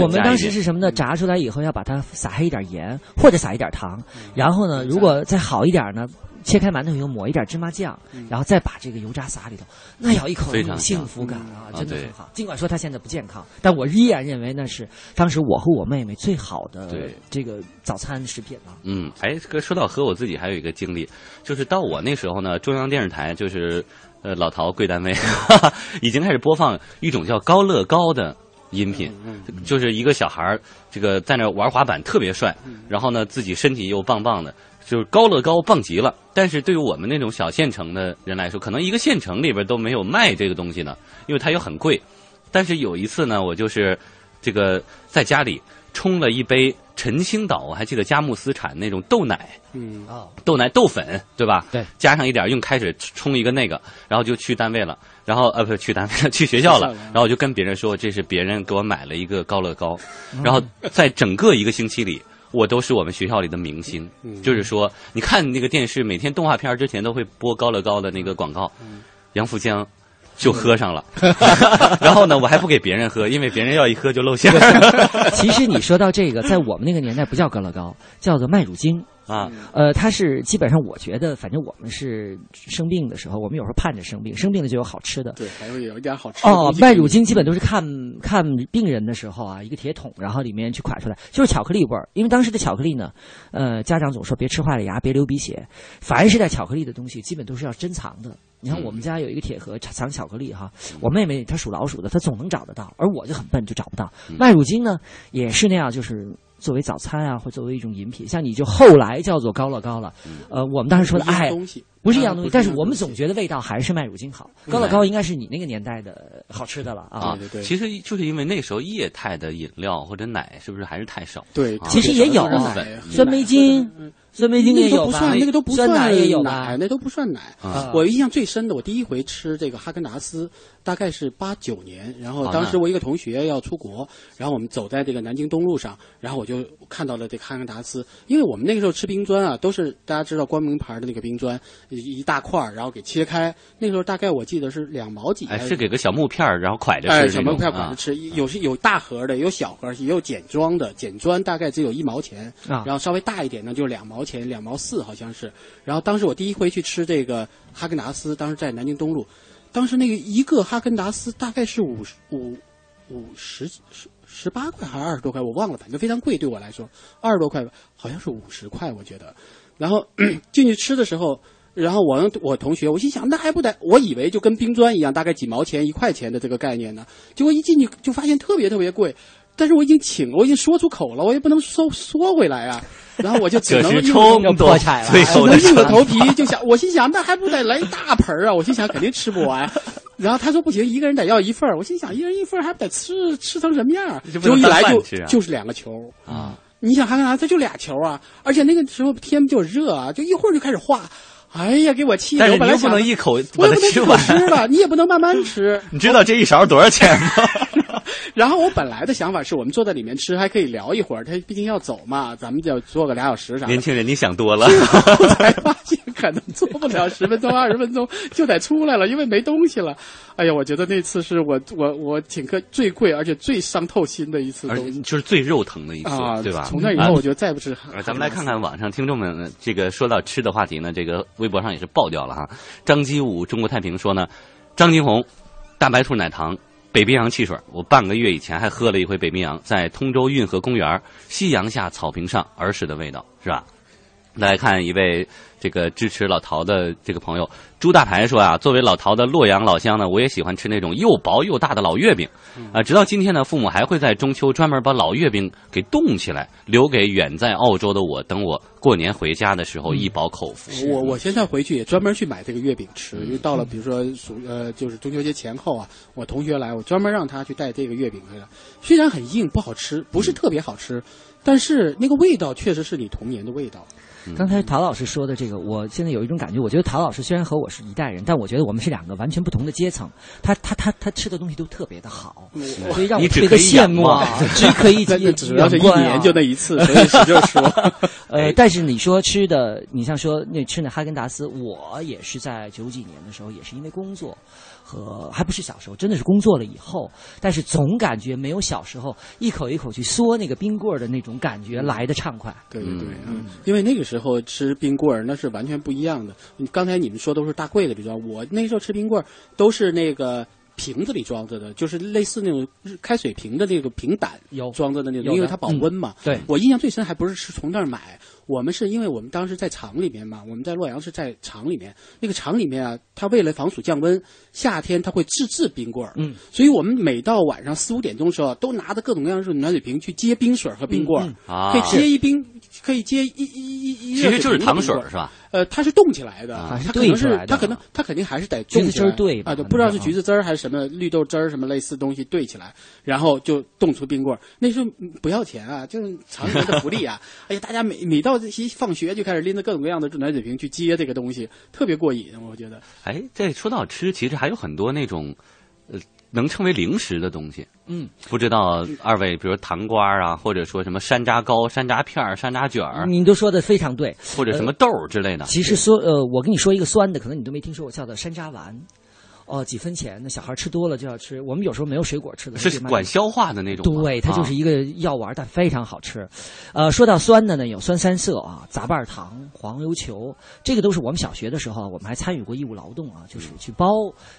我们当时是什么呢？炸出来以后要把它撒黑一点盐，或者撒一点糖，然后呢，如果再好一点呢，切开馒头以后抹一点芝麻酱，然后再把这个油渣撒里头，那咬一口那种幸福感啊，真的很好。尽管说它现在不健康，但我依然认为那是当时我和我妹妹最好的对。这个早餐食品了。嗯，哎，哥说到喝，我自己还有一个经历，就是到我那时候呢，中央电视台就是呃老陶贵单位 <laughs> 已经开始播放一种叫高乐高的音频，就是一个小孩儿这个在那玩滑板特别帅，然后呢自己身体又棒棒的，就是高乐高棒极了。但是对于我们那种小县城的人来说，可能一个县城里边都没有卖这个东西呢，因为它又很贵。但是有一次呢，我就是这个在家里冲了一杯陈青岛，我还记得佳木斯产那种豆奶，嗯啊，豆奶豆粉，对吧？对，加上一点用开水冲一个那个，然后就去单位了，然后呃不是去单位了，去学校了，然后我就跟别人说这是别人给我买了一个高乐高，然后在整个一个星期里。我都是我们学校里的明星，就是说，你看那个电视，每天动画片之前都会播高乐高的那个广告，杨富江就喝上了，<laughs> <laughs> 然后呢，我还不给别人喝，因为别人要一喝就露馅。<laughs> 其实你说到这个，在我们那个年代不叫高乐高，叫做麦乳精。啊，呃，它是基本上，我觉得，反正我们是生病的时候，我们有时候盼着生病，生病了就有好吃的。对，还会有一点好吃的哦麦乳精基本都是看看病人的时候啊，一个铁桶，然后里面去蒯出来，就是巧克力味儿。因为当时的巧克力呢，呃，家长总说别吃坏了牙，别流鼻血。凡是带巧克力的东西，基本都是要珍藏的。你看我们家有一个铁盒藏巧克力哈，我妹妹她属老鼠的，她总能找得到，而我就很笨，就找不到。麦乳精呢也是那样，就是。作为早餐啊，或作为一种饮品，像你就后来叫做高乐高了，呃，我们当时说的不是一样哎东西，不是一样东西，但是我们总觉得味道还是麦乳精好。高乐高应该是你那个年代的好吃的了啊。对对对其实就是因为那时候液态的饮料或者奶是不是还是太少？对啊其实也有奶酸梅精，酸梅精那也有吧个都不算，那个都不算酸奶也有吧奶，那都不算奶。啊我印象最深的，我第一回吃这个哈根达斯，大概是八九年，然后哦当时我一个同学要出国，然后我们走在这个南京东路上，然后我就看到了这个哈根达斯，因为我们那个时候吃冰砖啊，都是大家知道光明牌的那个冰砖，一一大块儿，然后给切开，那个时候大概我记得是两毛几，哎，是给个小木片儿，然后蒯着哎，吃哎小木片管啊着吃，有是有大盒的，有小盒，也有简装的。简装大概只有一毛钱，啊然后稍微大一点呢，就两毛钱，两毛四好像是。然后当时我第一回去吃这个哈根达斯，当时在南京东路，当时那个一个哈根达斯大概是五十五五十十十八块还是二十多块，我忘了，反正非常贵对我来说，二十多块，好像是五十块我觉得。然后 <clears throat> 进去吃的时候。然后我我同学，我心想那还不得，我以为就跟冰砖一样，大概几毛钱、一块钱的这个概念呢。结果一进去就发现特别特别贵，但是我已经请了，我已经说出口了，我也不能收缩回来啊。<laughs> 然后我就只能硬着头皮就想，我心想那还不得来一大盆儿啊！我心想肯定吃不完。<laughs> 然后他说不行，一个人得要一份儿我心想一人一份儿还不得吃吃成什么样儿？这不能结果一来就就是两个球啊。你想还干啥？这就俩球啊，而且那个时候天比较热啊，就一会儿就开始化。哎呀，给我气的！但是我本来能一口我也不能一口吃完吃了，<laughs> 你也不能慢慢吃。你知道这一勺多少钱吗？<laughs> 然后我本来的想法是我们坐在里面吃，还可以聊一会儿。他毕竟要走嘛，咱们就坐个俩小时啥。年轻人，你想多了。才发现可能坐不了十分钟、二十分钟就得出来了，因为没东西了。哎呀，我觉得那次是我我我请客最贵而且最伤透心的一次而东西就是最肉疼的一次，啊，对吧？从那以后，我就再不吃。呃咱们来看看网上听众们呃这个说到吃的话题呢，这个微博上也是爆掉了哈。张基武中国太平说呢，张金红大白兔奶糖。北冰洋汽水，我半个月以前还喝了一回北冰洋，在通州运河公园夕阳下草坪上，儿时的味道是吧？来看一位这个支持老陶的这个朋友朱大牌说啊，作为老陶的洛阳老乡呢，我也喜欢吃那种又薄又大的老月饼，啊，直到今天呢，父母还会在中秋专门把老月饼给冻起来，留给远在澳洲的我，等我过年回家的时候一饱口福。我我现在回去也专门去买这个月饼吃，因为到了比如说暑呃就是中秋节前后啊，我同学来，我专门让他去带这个月饼回来。虽然很硬不好吃，不是特别好吃，但是那个味道确实是你童年的味道。刚才陶老师说的这个，我现在有一种感觉，我觉得陶老师虽然和我是一代人，但我觉得我们是两个完全不同的阶层。他他他他吃的东西都特别的好，所以让我特别的羡慕啊！只可以 <laughs> 只要是一年就那一次，所以说。<laughs> 呃，但是你说吃的，你像说那吃那哈根达斯，我也是在九几年的时候，也是因为工作和还不是小时候，真的是工作了以后，但是总感觉没有小时候一口一口去嗦那个冰棍儿的那种感觉来的畅快。对对对，嗯，因为那个时候吃冰棍儿那是完全不一样的。刚才你们说都是大柜子里装，我那时候吃冰棍儿都是那个。瓶子里装着的，就是类似那种开水瓶的那个瓶胆装着的那种，因为它保温嘛。嗯、对，我印象最深还不是是从那儿买，我们是因为我们当时在厂里面嘛，我们在洛阳是在厂里面，那个厂里面啊，它为了防暑降温，夏天它会自制冰棍儿，嗯，所以我们每到晚上四五点钟的时候，都拿着各种各样的暖水瓶去接冰水和冰棍儿，嗯。啊，可以接一冰，可以接一一一一，其实就是糖水是吧？呃，它是冻起来的，啊、它可能是它可能它肯定还是得橘子汁儿兑啊，对，不知道是橘子汁儿还是什么绿豆汁儿什么类似东西兑起来，然后就冻出冰棍儿。那时候不要钱啊，就是厂里面的福利啊。<laughs> 哎呀，大家每每到一放学就开始拎着各种各样的暖水瓶去接这个东西，特别过瘾，我觉得。哎，这说到吃，其实还有很多那种呃能称为零食的东西。嗯，不知道二位，比如糖瓜啊，或者说什么山楂糕、山楂片儿、山楂卷儿，您都说的非常对，或者什么豆儿之类的。其实说呃，我跟你说一个酸的，可能你都没听说过，叫做山楂丸。哦，几分钱？那小孩吃多了就要吃。我们有时候没有水果吃的，是管消化的那种。对，它就是一个药丸，但非常好吃。呃，说到酸的呢，有酸三色啊，杂瓣糖、黄油球，这个都是我们小学的时候，我们还参与过义务劳动啊，就是去包，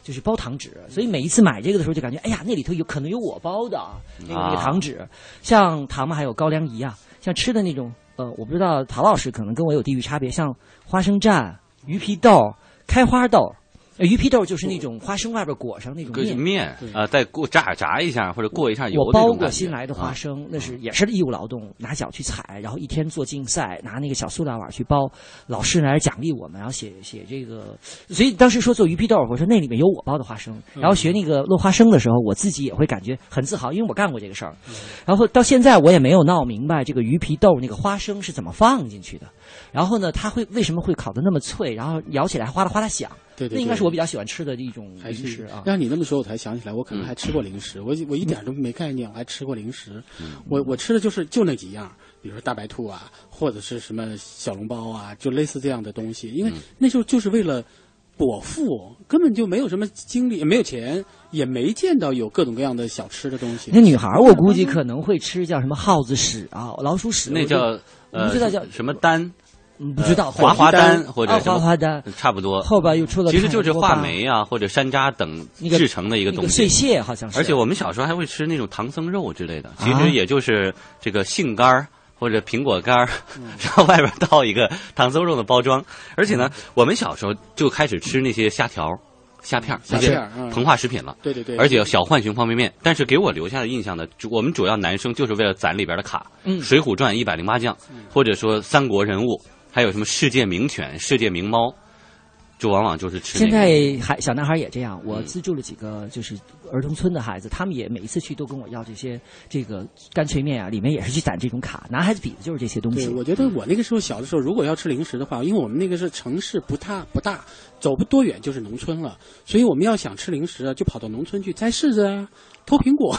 就是包糖纸。所以每一次买这个的时候，就感觉哎呀，那里头有可能有我包的啊，那个那个糖纸。像糖嘛，还有高粱饴啊，像吃的那种，呃，我不知道陶老师可能跟我有地域差别，像花生蘸、鱼皮豆、开花豆。鱼皮豆就是那种花生外边裹上那种面，面啊，再过炸炸一下或者过一下油。我包过新来的花生，那是也是义务劳动，拿脚去踩，然后一天做竞赛，拿那个小塑料碗去包，老师来奖励我们，然后写写这个。所以当时说做鱼皮豆，我说那里面有我包的花生。然后学那个落花生的时候，我自己也会感觉很自豪，因为我干过这个事儿。然后到现在我也没有闹明白这个鱼皮豆那个花生是怎么放进去的。然后呢，它会为什么会烤的那么脆？然后咬起来哗啦哗啦响。对对，那应该是我比较喜欢吃的一种零食啊。让你那么说，我才想起来，我可能还吃过零食。我我一点都没概念，我还吃过零食。我我吃的就是就那几样，比如说大白兔啊，或者是什么小笼包啊，就类似这样的东西。因为那时候就是为了。果腹根本就没有什么精力，也没有钱，也没见到有各种各样的小吃的东西。那女孩我估计可能会吃叫什么耗子屎啊、老鼠屎，那叫不知道叫什么丹，不知道滑滑丹或者滑滑丹，差不多。后边又出了，其实就是话梅啊或者山楂等制成的一个东西。碎屑好像是。而且我们小时候还会吃那种唐僧肉之类的，其实也就是这个杏干儿。或者苹果干儿，<laughs> 然后外边套一个唐僧肉的包装，而且呢，我们小时候就开始吃那些虾条、虾片、虾片膨化食品了。对对对。而且小浣熊方便面，但是给我留下的印象呢，我们主要男生就是为了攒里边的卡，《水浒传》一百零八将，或者说三国人物，还有什么世界名犬、世界名猫。就往往就是吃。现在还小男孩也这样，我资助了几个就是儿童村的孩子，他们也每一次去都跟我要这些这个干脆面啊，里面也是去攒这种卡。男孩子比的就是这些东西。对，我觉得我那个时候小的时候，如果要吃零食的话，因为我们那个是城市不大不大，走不多远就是农村了，所以我们要想吃零食啊，就跑到农村去摘柿子啊，偷苹果，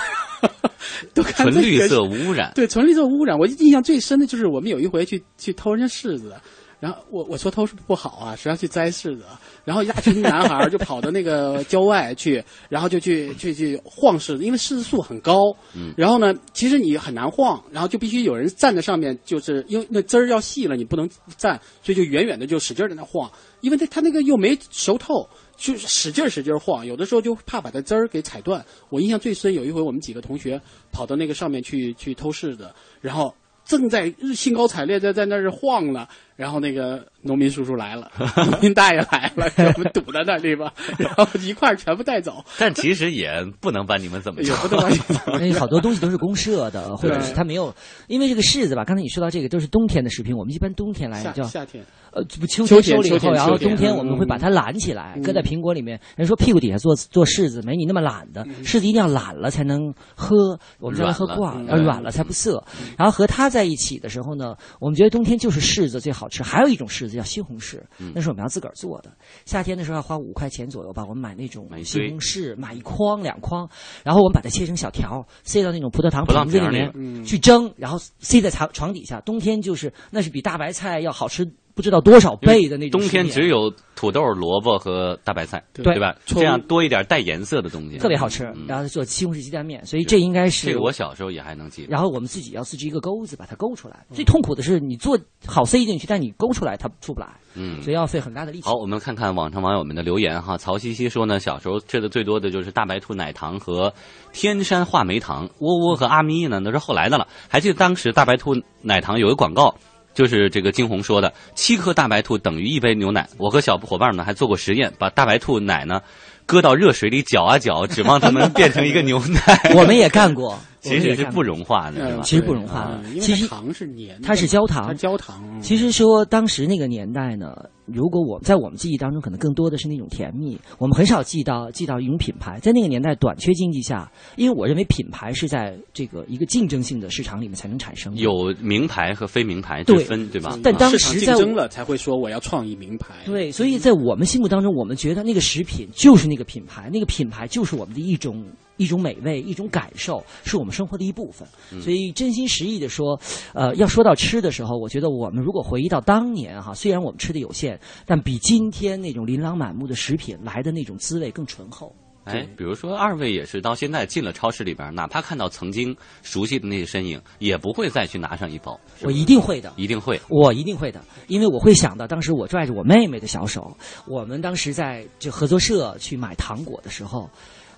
<laughs> 都看纯绿色无污染。对，纯绿色无污染。我印象最深的就是我们有一回去去偷人家柿子。然后我我说偷是不好啊，谁要去摘柿子？然后一大群男孩就跑到那个郊外去，然后就去去去晃柿子，因为柿子树很高。嗯。然后呢，其实你很难晃，然后就必须有人站在上面，就是因为那枝儿要细了，你不能站，所以就远远的就使劲在那晃，因为它它那个又没熟透，就使劲使劲晃，有的时候就怕把它枝儿给踩断。我印象最深，有一回我们几个同学跑到那个上面去去偷柿子，然后正在兴高采烈在在那儿晃了。然后那个农民叔叔来了，<laughs> 农民大爷来了，给我们堵在那地方，<laughs> 然后一块儿全部带走。但其实也不能把你们怎么着，<laughs> 因为好多东西都是公社的，或者是他没有。因为这个柿子吧，刚才你说到这个都是冬天的食品，我们一般冬天来叫夏天，呃，不秋天收了以后，然后冬天我们会把它揽起来，搁在苹果里面。人说屁股底下做做柿子，没你那么懒的，柿子一定要懒了才能喝，我们才能喝挂，要软了才不涩。然后和它在一起的时候呢，我们觉得冬天就是柿子最好。吃还有一种柿子叫西红柿，那是我们要自个儿做的。夏天的时候要花五块钱左右吧，我们买那种西红柿，买一筐两筐，然后我们把它切成小条，塞到那种葡萄糖瓶子里面去蒸，然后塞在床床底下。冬天就是那是比大白菜要好吃。不知道多少倍的那种。冬天只有土豆、萝卜和大白菜，对吧？这样多一点带颜色的东西，特别好吃。然后做西红柿鸡蛋面，所以这应该是这个我小时候也还能记。然后我们自己要自制一个钩子，把它勾出来。最痛苦的是你做好塞进去，但你勾出来它出不来。嗯，所以要费很大的力气。好，我们看看网上网友们的留言哈。曹西西说呢，小时候吃的最多的就是大白兔奶糖和天山话梅糖。窝窝和阿咪呢，都是后来的了。还记得当时大白兔奶糖有个广告。就是这个金红说的，七颗大白兔等于一杯牛奶。我和小伙伴们还做过实验，把大白兔奶呢搁到热水里搅啊搅，指望它能变成一个牛奶。<laughs> 我们也干过。其实是不融化的，是吧？其实不融化的，其实糖是粘，它是焦糖。焦糖。其实说当时那个年代呢，如果我在我们记忆当中，可能更多的是那种甜蜜。我们很少记到记到一种品牌。在那个年代短缺经济下，因为我认为品牌是在这个一个竞争性的市场里面才能产生。有名牌和非名牌之分，对吧？但当时竞争了才会说我要创意名牌。对，所以在我们心目当中，我们觉得那个食品就是那个品牌，那个品牌就是我们的一种。一种美味，一种感受，是我们生活的一部分。所以，真心实意的说，呃，要说到吃的时候，我觉得我们如果回忆到当年哈，虽然我们吃的有限，但比今天那种琳琅满目的食品来的那种滋味更醇厚。哎，比如说二位也是到现在进了超市里边，哪怕看到曾经熟悉的那些身影，也不会再去拿上一包。我一定会的，一定会，我一定会的，因为我会想到当时我拽着我妹妹的小手，我们当时在就合作社去买糖果的时候。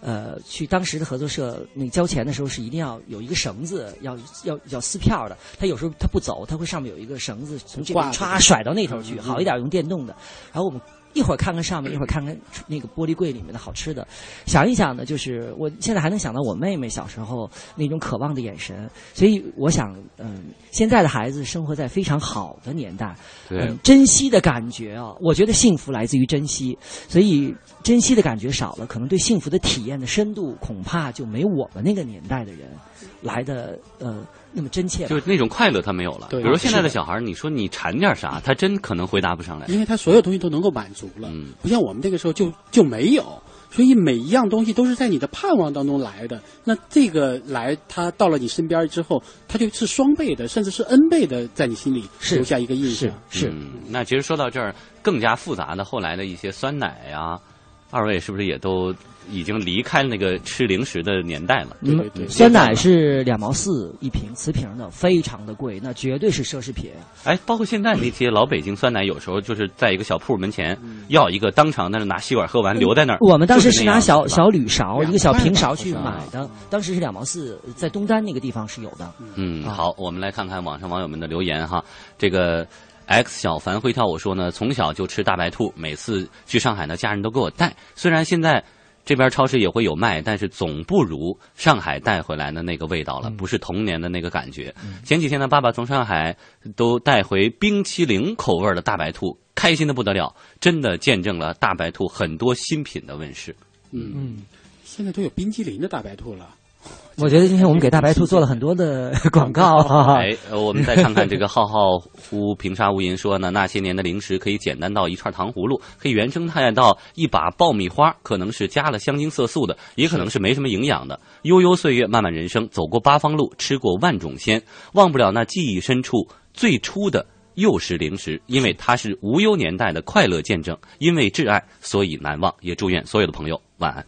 呃，去当时的合作社，那交钱的时候是一定要有一个绳子，要要要撕票的。他有时候他不走，他会上面有一个绳子，从这边歘甩到那头去。好一点用电动的。然后我们一会儿看看上面，一会儿看看那个玻璃柜里面的好吃的，想一想呢，就是我现在还能想到我妹妹小时候那种渴望的眼神，所以我想，嗯，现在的孩子生活在非常好的年代，嗯，珍惜的感觉啊，我觉得幸福来自于珍惜，所以珍惜的感觉少了，可能对幸福的体验的深度恐怕就没我们那个年代的人来的呃那么真切吧。就是那种快乐他没有了。对比如现在的小孩儿，你说你馋点啥，他真可能回答不上来。因为他所有东西都能够满足了，嗯不像我们那个时候就就没有，所以每一样东西都是在你的盼望当中来的。那这个来，他到了你身边之后，他就是双倍的，甚至是 N 倍的，在你心里留下一个印象。嗯，那其实说到这儿，更加复杂的后来的一些酸奶呀、二位是不是也都已经离开那个吃零食的年代了？嗯，酸奶是两毛四一瓶，瓷瓶的，非常的贵，那绝对是奢侈品。哎，包括现在那些老北京酸奶，有时候就是在一个小铺门前要一个，当场在那拿吸管喝完留在那儿。我们当时是拿小是小铝勺，一个小平勺去买的，当时是两毛四，在东单那个地方是有的。嗯，好，我们来看看网上网友们的留言哈。这个 X 小凡会跳舞说呢，从小就吃大白兔，每次去上海呢，家人都给我带。虽然现在这边超市也会有卖，但是总不如上海带回来的那个味道了，不是童年的那个感觉。前几天呢，爸爸从上海都带回冰淇淋口味的大白兔，开心的不得了，真的见证了大白兔很多新品的问世。嗯，现在都有冰淇淋的大白兔了。我觉得今天我们给大白兔做了很多的 <laughs> 广告啊。哎，呃我们再看看这个浩浩乎平沙无垠说呢，那些年的零食可以简单到一串糖葫芦，可以原生态到一把爆米花，可能是加了香精色素的，也可能是没什么营养的。悠悠岁月，漫漫人生，走过八方路，吃过万种鲜，忘不了那记忆深处最初的幼时零食，因为它是无忧年代的快乐见证。因为挚爱，所以难忘。也祝愿所有的朋友晚安。